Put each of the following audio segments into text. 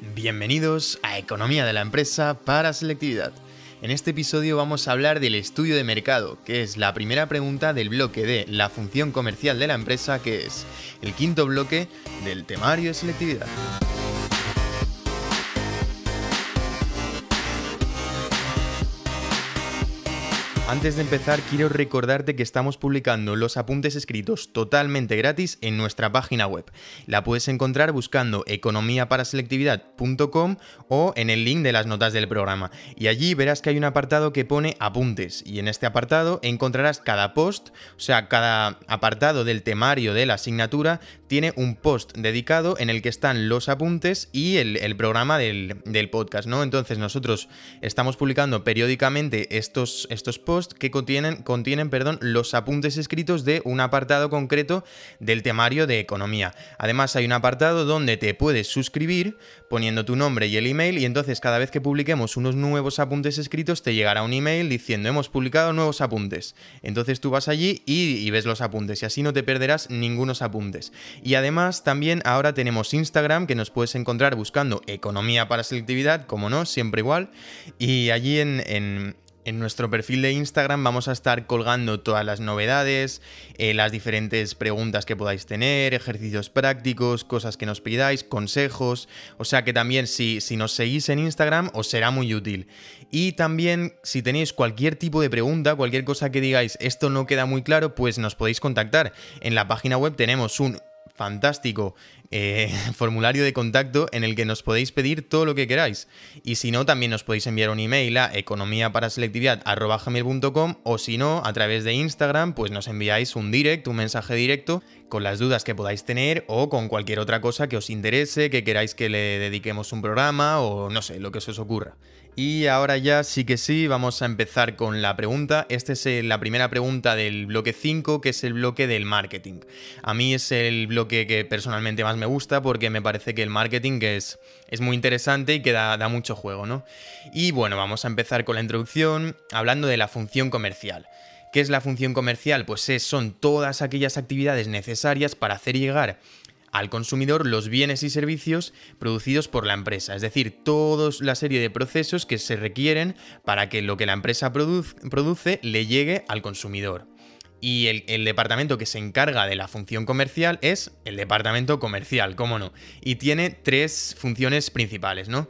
Bienvenidos a Economía de la Empresa para Selectividad. En este episodio vamos a hablar del estudio de mercado, que es la primera pregunta del bloque de la función comercial de la empresa, que es el quinto bloque del temario de selectividad. Antes de empezar, quiero recordarte que estamos publicando los apuntes escritos totalmente gratis en nuestra página web. La puedes encontrar buscando economiaparaselectividad.com o en el link de las notas del programa. Y allí verás que hay un apartado que pone apuntes. Y en este apartado encontrarás cada post, o sea, cada apartado del temario de la asignatura tiene un post dedicado en el que están los apuntes y el, programa del, podcast, ¿no? Entonces nosotros estamos publicando periódicamente estos, estos posts que contienen, contienen perdón, los apuntes escritos de un apartado concreto del temario de economía. Además hay un apartado donde te puedes suscribir poniendo tu nombre y el email y entonces cada vez que publiquemos unos nuevos apuntes escritos te llegará un email diciendo hemos publicado nuevos apuntes. Entonces tú vas allí y, ves los apuntes y así no te perderás ningunos apuntes. Y además también ahora tenemos Instagram que nos puedes encontrar buscando economía para selectividad, como no, siempre igual. Y allí en, en nuestro perfil de Instagram vamos a estar colgando todas las novedades, eh, las diferentes preguntas que podáis tener, ejercicios prácticos, cosas que nos pidáis, consejos. O sea que también si, si nos seguís en Instagram os será muy útil. Y también si tenéis cualquier tipo de pregunta, cualquier cosa que digáis, esto no queda muy claro, pues nos podéis contactar. En la página web tenemos un fantástico eh, formulario de contacto en el que nos podéis pedir todo lo que queráis. Y si no, también nos podéis enviar un email a economiaparaselectividad.com o si no, a través de Instagram, pues nos enviáis un direct, un mensaje directo con las dudas que podáis tener o con cualquier otra cosa que os interese, que queráis que le dediquemos un programa o no sé, lo que se os ocurra. Y ahora ya sí que sí, vamos a empezar con la pregunta. Esta es la primera pregunta del bloque 5, que es el bloque del marketing. A mí es el bloque que personalmente más me gusta porque me parece que el marketing es, es muy interesante y que da, da mucho juego, ¿no? Y bueno, vamos a empezar con la introducción hablando de la función comercial. ¿Qué es la función comercial? Pues son todas aquellas actividades necesarias para hacer llegar al consumidor los bienes y servicios producidos por la empresa, es decir, toda la serie de procesos que se requieren para que lo que la empresa produce le llegue al consumidor. Y el, departamento que se encarga de la función comercial es el departamento comercial, cómo no. Y tiene tres funciones principales, ¿no?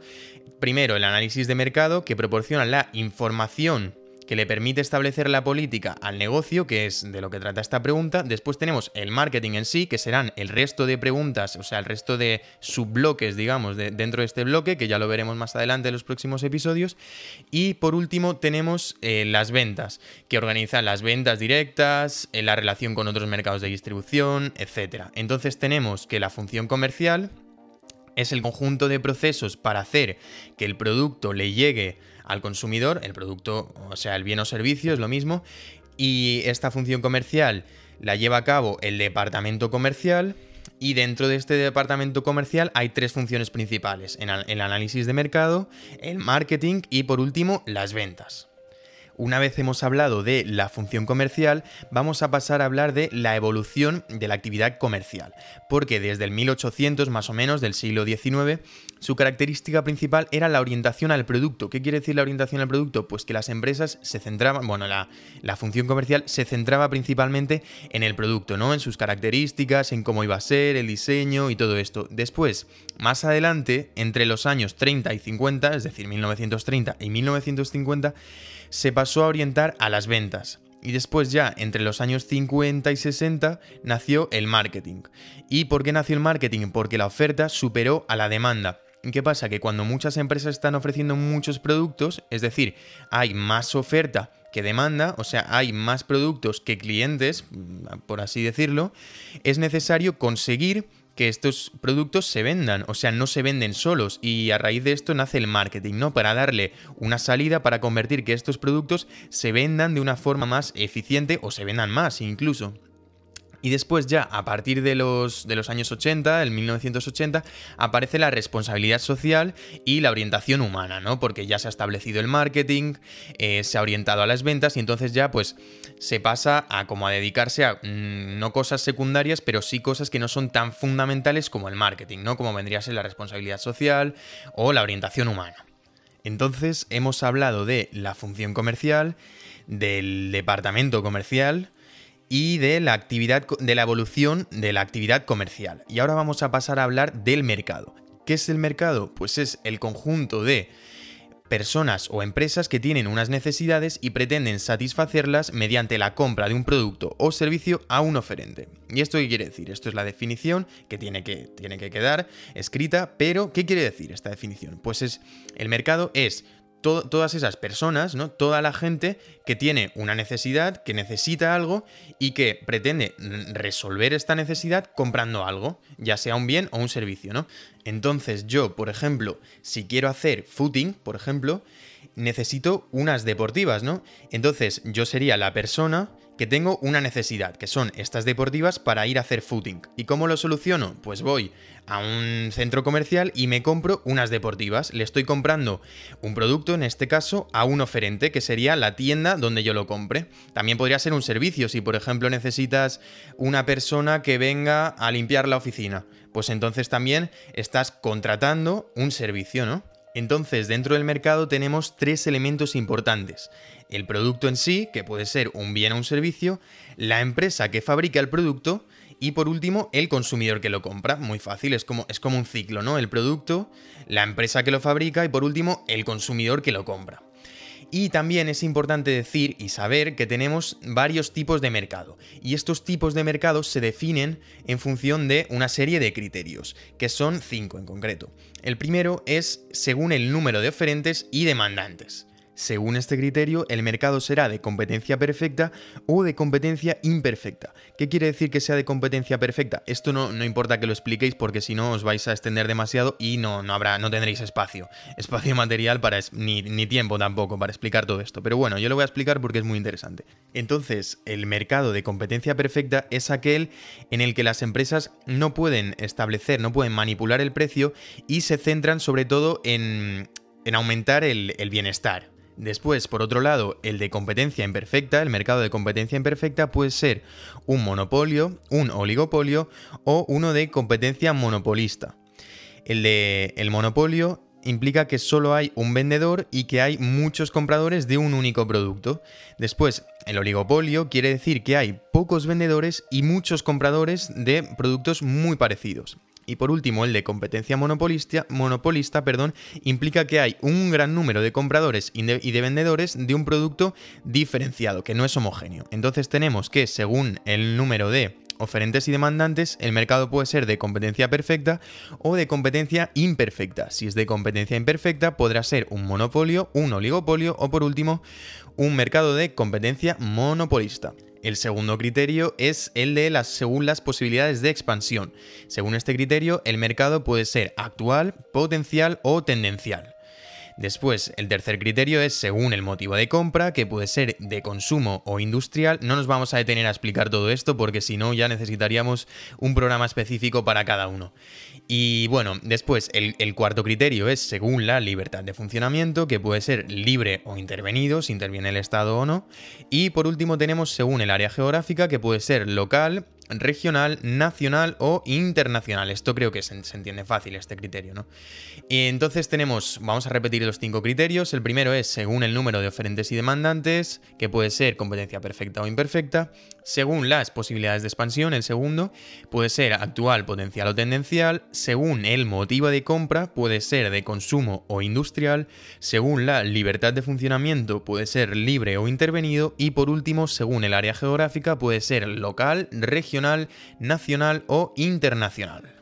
Primero, el análisis de mercado, que proporciona la información que le permite establecer la política al negocio, que es de lo que trata esta pregunta. Después tenemos el marketing en sí, que serán el resto de preguntas, o sea, el resto de subbloques, digamos, de, dentro de este bloque, que ya lo veremos más adelante en los próximos episodios. Y por último tenemos eh, las ventas, que organizan las ventas directas, en la relación con otros mercados de distribución, etc. Entonces tenemos que la función comercial es el conjunto de procesos para hacer que el producto le llegue al consumidor, el producto, o sea, el bien o servicio es lo mismo, y esta función comercial la lleva a cabo el departamento comercial, y dentro de este departamento comercial hay tres funciones principales, el análisis de mercado, el marketing y por último las ventas. Una vez hemos hablado de la función comercial, vamos a pasar a hablar de la evolución de la actividad comercial, porque desde el 1800 más o menos del siglo XIX, su característica principal era la orientación al producto. ¿Qué quiere decir la orientación al producto? Pues que las empresas se centraban, bueno, la, la función comercial se centraba principalmente en el producto, ¿no? En sus características, en cómo iba a ser, el diseño y todo esto. Después, más adelante, entre los años 30 y 50, es decir, 1930 y 1950, se pasó a orientar a las ventas. Y después ya, entre los años 50 y 60, nació el marketing. ¿Y por qué nació el marketing? Porque la oferta superó a la demanda. ¿Qué pasa? Que cuando muchas empresas están ofreciendo muchos productos, es decir, hay más oferta que demanda, o sea, hay más productos que clientes, por así decirlo, es necesario conseguir que estos productos se vendan, o sea, no se venden solos y a raíz de esto nace el marketing, ¿no? Para darle una salida para convertir que estos productos se vendan de una forma más eficiente o se vendan más incluso. Y después ya, a partir de los, de los años 80, el 1980, aparece la responsabilidad social y la orientación humana, ¿no? Porque ya se ha establecido el marketing, eh, se ha orientado a las ventas y entonces ya pues se pasa a como a dedicarse a mm, no cosas secundarias, pero sí cosas que no son tan fundamentales como el marketing, ¿no? Como vendría a ser la responsabilidad social o la orientación humana. Entonces hemos hablado de la función comercial, del departamento comercial, y de la actividad de la evolución de la actividad comercial. Y ahora vamos a pasar a hablar del mercado. ¿Qué es el mercado? Pues es el conjunto de personas o empresas que tienen unas necesidades y pretenden satisfacerlas mediante la compra de un producto o servicio a un oferente. ¿Y esto qué quiere decir? Esto es la definición que tiene que, tiene que quedar escrita, pero ¿qué quiere decir esta definición? Pues es, el mercado es todas esas personas, ¿no? Toda la gente que tiene una necesidad, que necesita algo y que pretende resolver esta necesidad comprando algo, ya sea un bien o un servicio, ¿no? Entonces yo, por ejemplo, si quiero hacer footing, por ejemplo, necesito unas deportivas, ¿no? Entonces yo sería la persona que tengo una necesidad, que son estas deportivas para ir a hacer footing. ¿Y cómo lo soluciono? Pues voy a un centro comercial y me compro unas deportivas. Le estoy comprando un producto, en este caso, a un oferente, que sería la tienda donde yo lo compre. También podría ser un servicio, si por ejemplo necesitas una persona que venga a limpiar la oficina. Pues entonces también estás contratando un servicio, ¿no? Entonces, dentro del mercado tenemos tres elementos importantes. El producto en sí, que puede ser un bien o un servicio, la empresa que fabrica el producto y por último el consumidor que lo compra. Muy fácil, es como, es como un ciclo, ¿no? El producto, la empresa que lo fabrica y por último el consumidor que lo compra. Y también es importante decir y saber que tenemos varios tipos de mercado. Y estos tipos de mercados se definen en función de una serie de criterios, que son cinco en concreto. El primero es según el número de oferentes y demandantes. Según este criterio, el mercado será de competencia perfecta o de competencia imperfecta. ¿Qué quiere decir que sea de competencia perfecta? Esto no, no importa que lo expliquéis porque si no os vais a extender demasiado y no, no, habrá, no tendréis espacio. Espacio material para ni, ni tiempo tampoco para explicar todo esto. Pero bueno, yo lo voy a explicar porque es muy interesante. Entonces, el mercado de competencia perfecta es aquel en el que las empresas no pueden establecer, no pueden manipular el precio y se centran sobre todo en, en aumentar el, el bienestar. Después, por otro lado, el de competencia imperfecta, el mercado de competencia imperfecta puede ser un monopolio, un oligopolio o uno de competencia monopolista. El de el monopolio implica que solo hay un vendedor y que hay muchos compradores de un único producto. Después, el oligopolio quiere decir que hay pocos vendedores y muchos compradores de productos muy parecidos. Y por último, el de competencia monopolista, monopolista perdón, implica que hay un gran número de compradores y de, vendedores de un producto diferenciado, que no es homogéneo. Entonces tenemos que, según el número de oferentes y demandantes, el mercado puede ser de competencia perfecta o de competencia imperfecta. Si es de competencia imperfecta, podrá ser un monopolio, un oligopolio o por último, un mercado de competencia monopolista. El segundo criterio es el de las según las posibilidades de expansión. Según este criterio, el mercado puede ser actual, potencial o tendencial. Después, el tercer criterio es según el motivo de compra, que puede ser de consumo o industrial. No nos vamos a detener a explicar todo esto porque si no ya necesitaríamos un programa específico para cada uno. Y bueno, después el, cuarto criterio es según la libertad de funcionamiento, que puede ser libre o intervenido, si interviene el Estado o no. Y por último tenemos según el área geográfica, que puede ser local, regional, nacional o internacional. Esto creo que se, entiende fácil este criterio, ¿no? Y entonces tenemos, vamos a repetir los cinco criterios. El primero es según el número de oferentes y demandantes, que puede ser competencia perfecta o imperfecta. Según las posibilidades de expansión, el segundo puede ser actual, potencial o tendencial. Según el motivo de compra, puede ser de consumo o industrial. Según la libertad de funcionamiento, puede ser libre o intervenido. Y por último, según el área geográfica, puede ser local, nacional o internacional.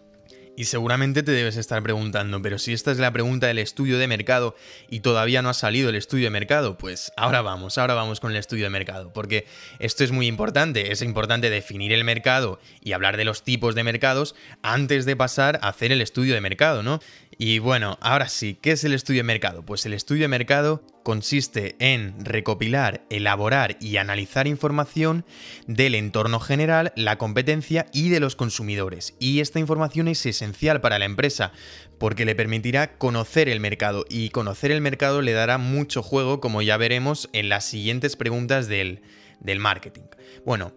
Y seguramente te debes estar preguntando, pero si esta es la pregunta del estudio de mercado y todavía no ha salido el estudio de mercado, pues ahora vamos, ahora vamos con el estudio de mercado, porque esto es muy importante, es importante definir el mercado y hablar de los tipos de mercados antes de pasar a hacer el estudio de mercado, ¿no? Y bueno, ahora sí, ¿qué es el estudio de mercado? Pues el estudio de mercado consiste en recopilar, elaborar y analizar información del entorno general, la competencia y de los consumidores. Y esta información es esencial para la empresa porque le permitirá conocer el mercado y conocer el mercado le dará mucho juego como ya veremos en las siguientes preguntas del, del marketing. Bueno,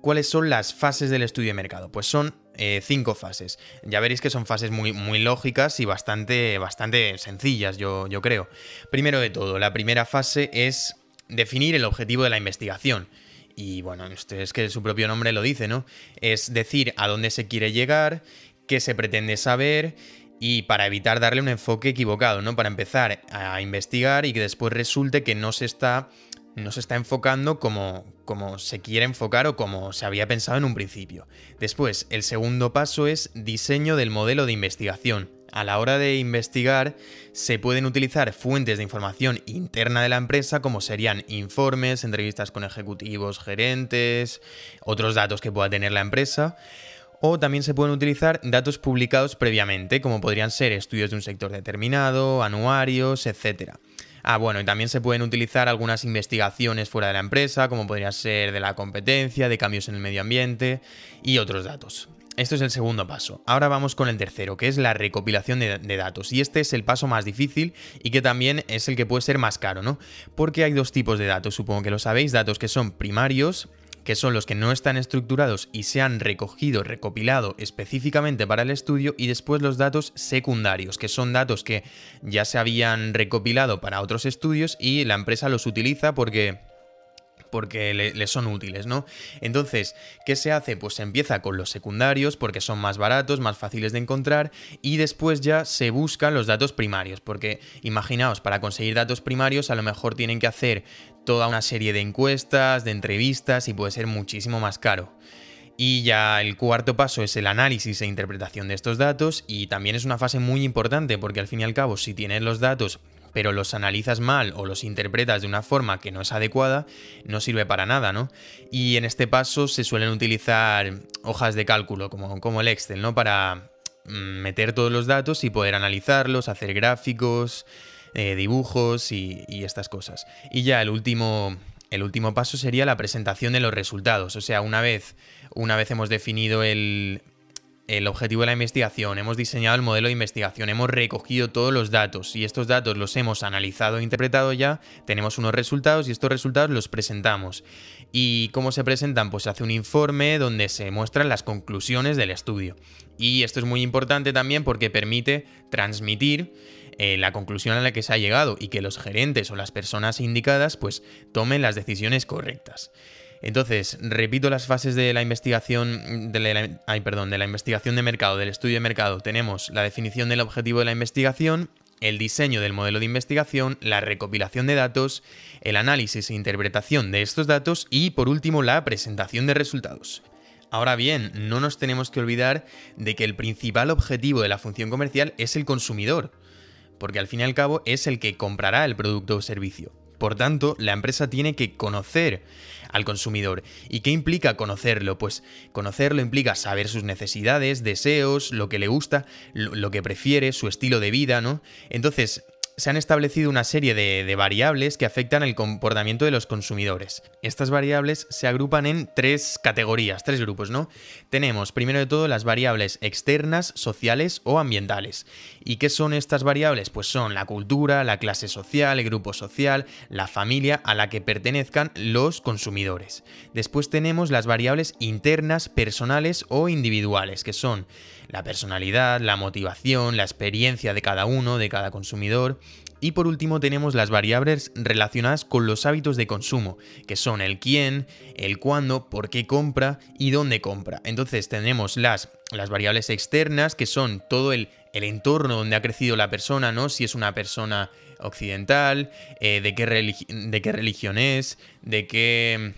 ¿cuáles son las fases del estudio de mercado? Pues son eh, cinco fases. Ya veréis que son fases muy, muy lógicas y bastante, bastante sencillas, yo, yo creo. Primero de todo, la primera fase es definir el objetivo de la investigación. Y bueno, es que su propio nombre lo dice, ¿no? Es decir, a dónde se quiere llegar, qué se pretende saber y para evitar darle un enfoque equivocado, ¿no? Para empezar a investigar y que después resulte que no se está no se está enfocando como, como se quiere enfocar o como se había pensado en un principio. Después, el segundo paso es diseño del modelo de investigación. A la hora de investigar, se pueden utilizar fuentes de información interna de la empresa, como serían informes, entrevistas con ejecutivos, gerentes, otros datos que pueda tener la empresa. O también se pueden utilizar datos publicados previamente, como podrían ser estudios de un sector determinado, anuarios, etc. Ah, bueno, y también se pueden utilizar algunas investigaciones fuera de la empresa, como podría ser de la competencia, de cambios en el medio ambiente y otros datos. Esto es el segundo paso. Ahora vamos con el tercero, que es la recopilación de, de, datos. Y este es el paso más difícil y que también es el que puede ser más caro, ¿no? Porque hay dos tipos de datos, supongo que lo sabéis, datos que son primarios que son los que no están estructurados y se han recogido, recopilado específicamente para el estudio, y después los datos secundarios, que son datos que ya se habían recopilado para otros estudios y la empresa los utiliza porque porque le, son útiles, ¿no? Entonces, ¿qué se hace? Pues se empieza con los secundarios porque son más baratos, más fáciles de encontrar y después ya se buscan los datos primarios, porque imaginaos, para conseguir datos primarios a lo mejor tienen que hacer toda una serie de encuestas, de entrevistas y puede ser muchísimo más caro. Y ya el cuarto paso es el análisis e interpretación de estos datos y también es una fase muy importante porque al fin y al cabo si tienes los datos pero los analizas mal o los interpretas de una forma que no es adecuada, no sirve para nada, ¿no? Y en este paso se suelen utilizar hojas de cálculo, como, como el Excel, ¿no? Para mm, meter todos los datos y poder analizarlos, hacer gráficos, eh, dibujos y, y, estas cosas. Y ya el último, el último paso sería la presentación de los resultados. O sea, una vez, una vez hemos definido el, el objetivo de la investigación, hemos diseñado el modelo de investigación, hemos recogido todos los datos y estos datos los hemos analizado e interpretado ya, tenemos unos resultados y estos resultados los presentamos. ¿Y cómo se presentan? Pues se hace un informe donde se muestran las conclusiones del estudio. Y esto es muy importante también porque permite transmitir eh, la conclusión a la que se ha llegado y que los gerentes o las personas indicadas pues tomen las decisiones correctas. Entonces, repito las fases de la investigación de la, perdón, de la investigación de mercado, del estudio de mercado. Tenemos la definición del objetivo de la investigación, el diseño del modelo de investigación, la recopilación de datos, el análisis e interpretación de estos datos y, por último, la presentación de resultados. Ahora bien, no nos tenemos que olvidar de que el principal objetivo de la función comercial es el consumidor, porque al fin y al cabo es el que comprará el producto o servicio. Por tanto, la empresa tiene que conocer al consumidor. ¿Y qué implica conocerlo? Pues conocerlo implica saber sus necesidades, deseos, lo que le gusta, lo, que prefiere, su estilo de vida, ¿no? Entonces, se han establecido una serie de, variables que afectan el comportamiento de los consumidores. Estas variables se agrupan en tres categorías, tres grupos, ¿no? Tenemos, primero de todo, las variables externas, sociales o ambientales. ¿Y qué son estas variables? Pues son la cultura, la clase social, el grupo social, la familia a la que pertenezcan los consumidores. Después tenemos las variables internas, personales o individuales, que son la personalidad, la motivación, la experiencia de cada uno, de cada consumidor. Y por último tenemos las variables relacionadas con los hábitos de consumo, que son el quién, el cuándo, por qué compra y dónde compra. Entonces tenemos las, las variables externas, que son todo el, el, entorno donde ha crecido la persona, ¿no? Si es una persona occidental, eh, de, qué de qué religión es, de qué...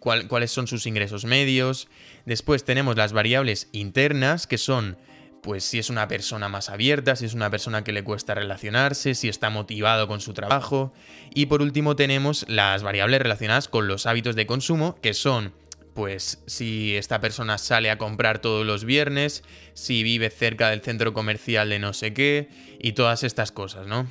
cuáles son sus ingresos medios, Después tenemos las variables internas, que son pues si es una persona más abierta, si es una persona que le cuesta relacionarse, si está motivado con su trabajo. Y por último tenemos las variables relacionadas con los hábitos de consumo, que son pues si esta persona sale a comprar todos los viernes, si vive cerca del centro comercial de no sé qué, y todas estas cosas, ¿no?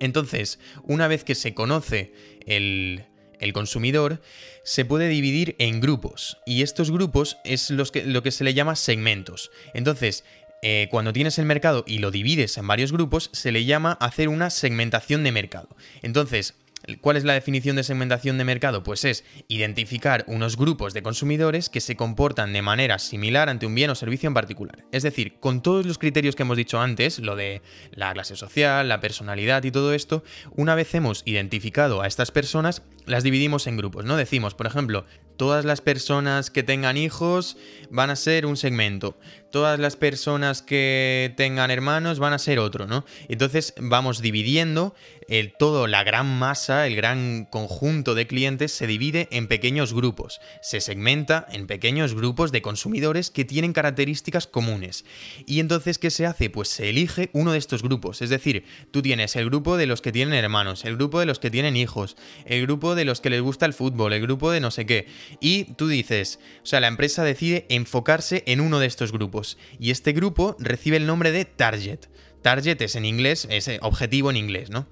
Entonces, una vez que se conoce el, el consumidor, se puede dividir en grupos. Y estos grupos es los que, lo que se le llama segmentos. Entonces, eh, cuando tienes el mercado y lo divides en varios grupos, se le llama hacer una segmentación de mercado. Entonces, ¿Cuál es la definición de segmentación de mercado? Pues es identificar unos grupos de consumidores que se comportan de manera similar ante un bien o servicio en particular. Es decir, con todos los criterios que hemos dicho antes, lo de la clase social, la personalidad y todo esto, una vez hemos identificado a estas personas, las dividimos en grupos, ¿no? Decimos, por ejemplo, todas las personas que tengan hijos van a ser un segmento, todas las personas que tengan hermanos van a ser otro, ¿no? Entonces vamos dividiendo el todo, la gran masa, el gran conjunto de clientes se divide en pequeños grupos, se segmenta en pequeños grupos de consumidores que tienen características comunes. Y entonces, ¿qué se hace? Pues se elige uno de estos grupos, es decir, tú tienes el grupo de los que tienen hermanos, el grupo de los que tienen hijos, el grupo de los que les gusta el fútbol, el grupo de no sé qué, y tú dices, o sea, la empresa decide enfocarse en uno de estos grupos, y este grupo recibe el nombre de target. Target es en inglés, es objetivo en inglés, ¿no?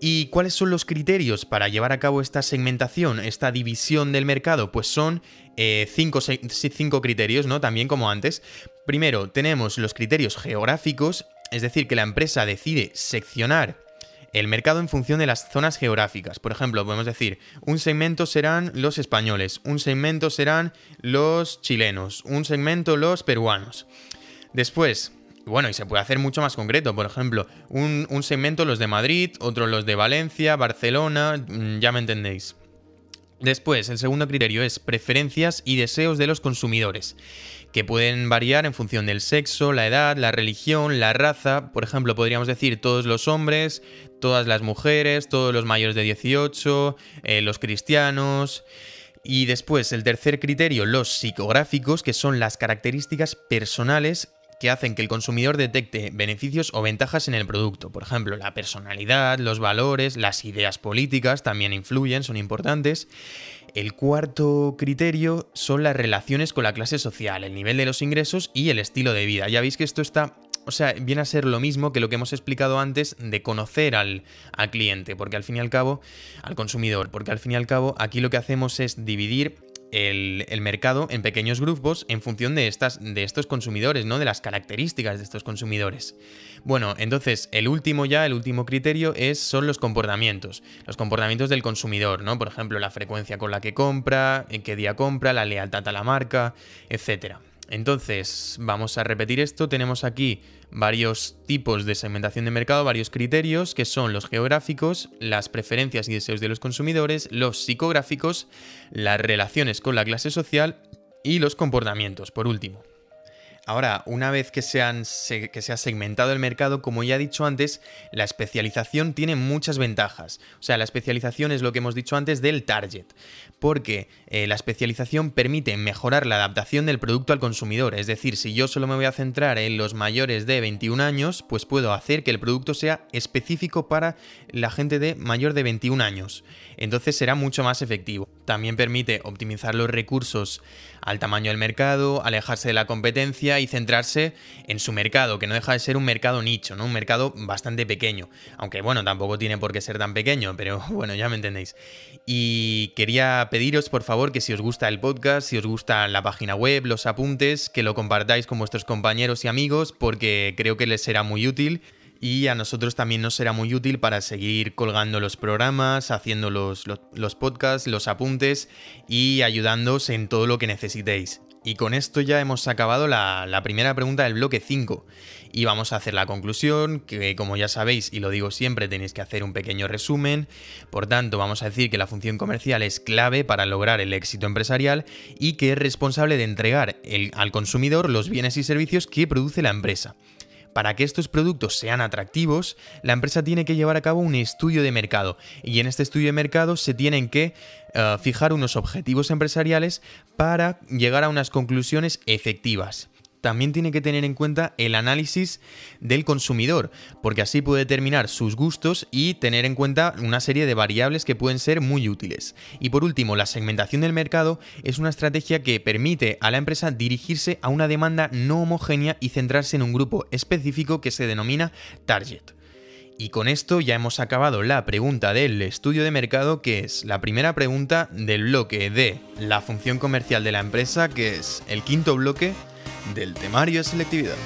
¿Y cuáles son los criterios para llevar a cabo esta segmentación, esta división del mercado? Pues son eh, cinco, cinco criterios, ¿no? También como antes. Primero, tenemos los criterios geográficos, es decir, que la empresa decide seccionar el mercado en función de las zonas geográficas. Por ejemplo, podemos decir, un segmento serán los españoles, un segmento serán los chilenos, un segmento los peruanos. Después, bueno, y se puede hacer mucho más concreto. Por ejemplo, un, segmento los de Madrid, otro los de Valencia, Barcelona, mm, ya me entendéis. Después, el segundo criterio es preferencias y deseos de los consumidores, que pueden variar en función del sexo, la edad, la religión, la raza. Por ejemplo, podríamos decir todos los hombres, todas las mujeres, todos los mayores de 18, eh, los cristianos. Y después, el tercer criterio, los psicográficos, que son las características personales que hacen que el consumidor detecte beneficios o ventajas en el producto. Por ejemplo, la personalidad, los valores, las ideas políticas también influyen, son importantes. El cuarto criterio son las relaciones con la clase social, el nivel de los ingresos y el estilo de vida. Ya veis que esto está o sea, viene a ser lo mismo que lo que hemos explicado antes de conocer al, al, cliente, porque al fin y al cabo, al consumidor, porque al fin y al cabo aquí lo que hacemos es dividir el, mercado en pequeños grupos en función de, estas, de estos consumidores, ¿no? De las características de estos consumidores. Bueno, entonces el último ya, el último criterio es, son los comportamientos. Los comportamientos del consumidor, ¿no? Por ejemplo, la frecuencia con la que compra, en qué día compra, la lealtad a la marca, etcétera. Entonces, vamos a repetir esto. Tenemos aquí varios tipos de segmentación de mercado, varios criterios, que son los geográficos, las preferencias y deseos de los consumidores, los psicográficos, las relaciones con la clase social y los comportamientos, por último. Ahora, una vez que se, ha segmentado el mercado, como ya he dicho antes, la especialización tiene muchas ventajas. O sea, la especialización es lo que hemos dicho antes del target, porque eh, la especialización permite mejorar la adaptación del producto al consumidor. Es decir, si yo solo me voy a centrar en los mayores de 21 años, pues puedo hacer que el producto sea específico para la gente de mayor de 21 años. Entonces será mucho más efectivo. También permite optimizar los recursos al tamaño del mercado, alejarse de la competencia y centrarse en su mercado, que no deja de ser un mercado nicho, ¿no? Un mercado bastante pequeño. Aunque bueno, tampoco tiene por qué ser tan pequeño, pero bueno, ya me entendéis. Y quería pediros, por favor, que si os gusta el podcast, si os gusta la página web, los apuntes, que lo compartáis con vuestros compañeros y amigos, porque creo que les será muy útil y a nosotros también nos será muy útil para seguir colgando los programas, haciendo los, los, podcasts, los apuntes y ayudándoos en todo lo que necesitéis. Y con esto ya hemos acabado la, primera pregunta del bloque 5. Y vamos a hacer la conclusión, que como ya sabéis y lo digo siempre, tenéis que hacer un pequeño resumen. Por tanto, vamos a decir que la función comercial es clave para lograr el éxito empresarial y que es responsable de entregar al consumidor los bienes y servicios que produce la empresa. Para que estos productos sean atractivos, la empresa tiene que llevar a cabo un estudio de mercado y en este estudio de mercado se tienen que eh, fijar unos objetivos empresariales para llegar a unas conclusiones efectivas. También tiene que tener en cuenta el análisis del consumidor, porque así puede determinar sus gustos y tener en cuenta una serie de variables que pueden ser muy útiles. Y por último, la segmentación del mercado es una estrategia que permite a la empresa dirigirse a una demanda no homogénea y centrarse en un grupo específico que se denomina target. Y con esto ya hemos acabado la pregunta del estudio de mercado, que es la primera pregunta del bloque de la función comercial de la empresa, que es el quinto bloque del temario de selectividad.